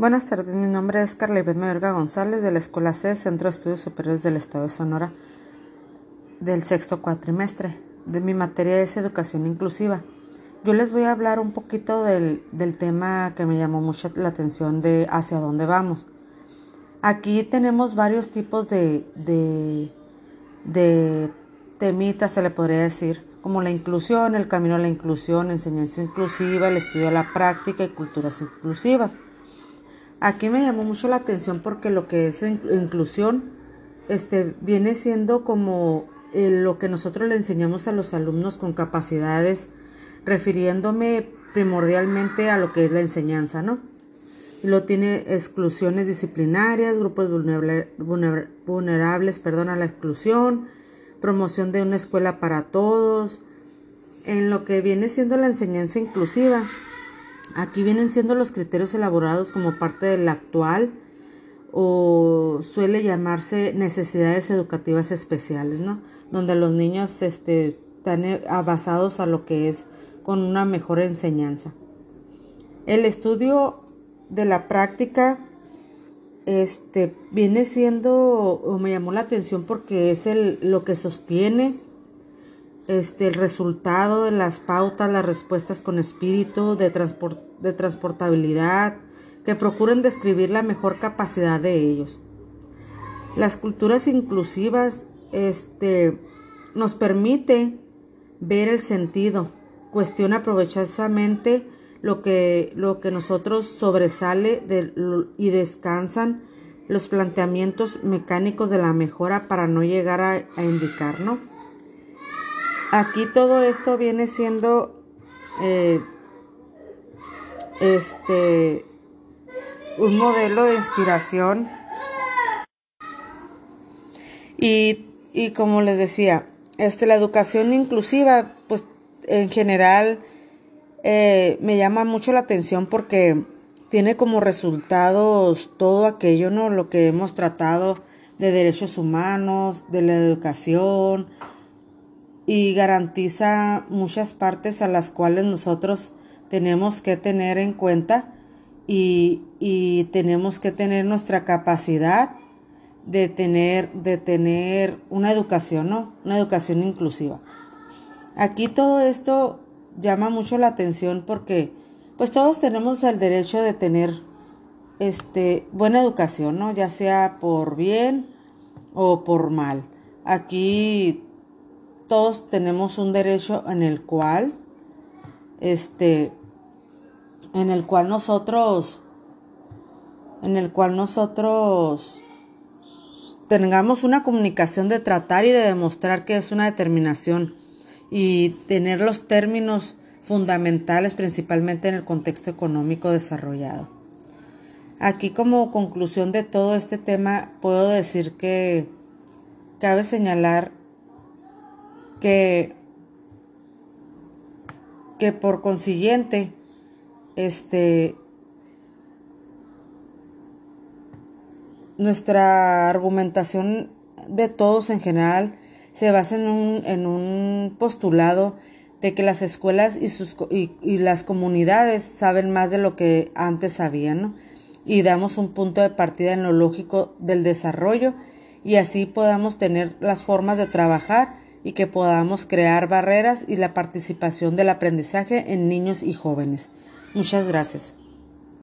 Buenas tardes, mi nombre es Carla Ivette Mayorga González de la Escuela C, Centro de Estudios Superiores del Estado de Sonora, del sexto cuatrimestre. De mi materia es educación inclusiva. Yo les voy a hablar un poquito del, del tema que me llamó mucho la atención de hacia dónde vamos. Aquí tenemos varios tipos de, de, de temitas, se le podría decir, como la inclusión, el camino a la inclusión, enseñanza inclusiva, el estudio de la práctica y culturas inclusivas. Aquí me llamó mucho la atención porque lo que es inclusión este, viene siendo como eh, lo que nosotros le enseñamos a los alumnos con capacidades, refiriéndome primordialmente a lo que es la enseñanza, ¿no? Y lo tiene exclusiones disciplinarias, grupos vulnerables, perdón, a la exclusión, promoción de una escuela para todos, en lo que viene siendo la enseñanza inclusiva Aquí vienen siendo los criterios elaborados como parte del actual o suele llamarse necesidades educativas especiales, ¿no? Donde los niños este, están eh, basados a lo que es con una mejor enseñanza. El estudio de la práctica este, viene siendo, o me llamó la atención porque es el, lo que sostiene este, el resultado de las pautas, las respuestas con espíritu de, de transportabilidad, que procuren describir la mejor capacidad de ellos. Las culturas inclusivas este, nos permite ver el sentido, cuestiona aprovechadamente lo que, lo que nosotros sobresale y descansan los planteamientos mecánicos de la mejora para no llegar a, a indicar, ¿no? Aquí todo esto viene siendo eh, este un modelo de inspiración y, y como les decía, este, la educación inclusiva, pues en general eh, me llama mucho la atención porque tiene como resultados todo aquello, ¿no? Lo que hemos tratado de derechos humanos, de la educación, y garantiza muchas partes a las cuales nosotros tenemos que tener en cuenta y, y tenemos que tener nuestra capacidad de tener, de tener una educación, ¿no? Una educación inclusiva. Aquí todo esto llama mucho la atención porque pues todos tenemos el derecho de tener este buena educación, ¿no? Ya sea por bien o por mal. Aquí todos tenemos un derecho en el cual, este, en el cual nosotros, en el cual nosotros tengamos una comunicación de tratar y de demostrar que es una determinación y tener los términos fundamentales principalmente en el contexto económico desarrollado. Aquí como conclusión de todo este tema puedo decir que cabe señalar que, que por consiguiente, este, nuestra argumentación de todos en general se basa en un, en un postulado de que las escuelas y, sus, y, y, las comunidades saben más de lo que antes sabían, ¿no? Y damos un punto de partida en lo lógico del desarrollo y así podamos tener las formas de trabajar y que podamos crear barreras y la participación del aprendizaje en niños y jóvenes. Muchas gracias.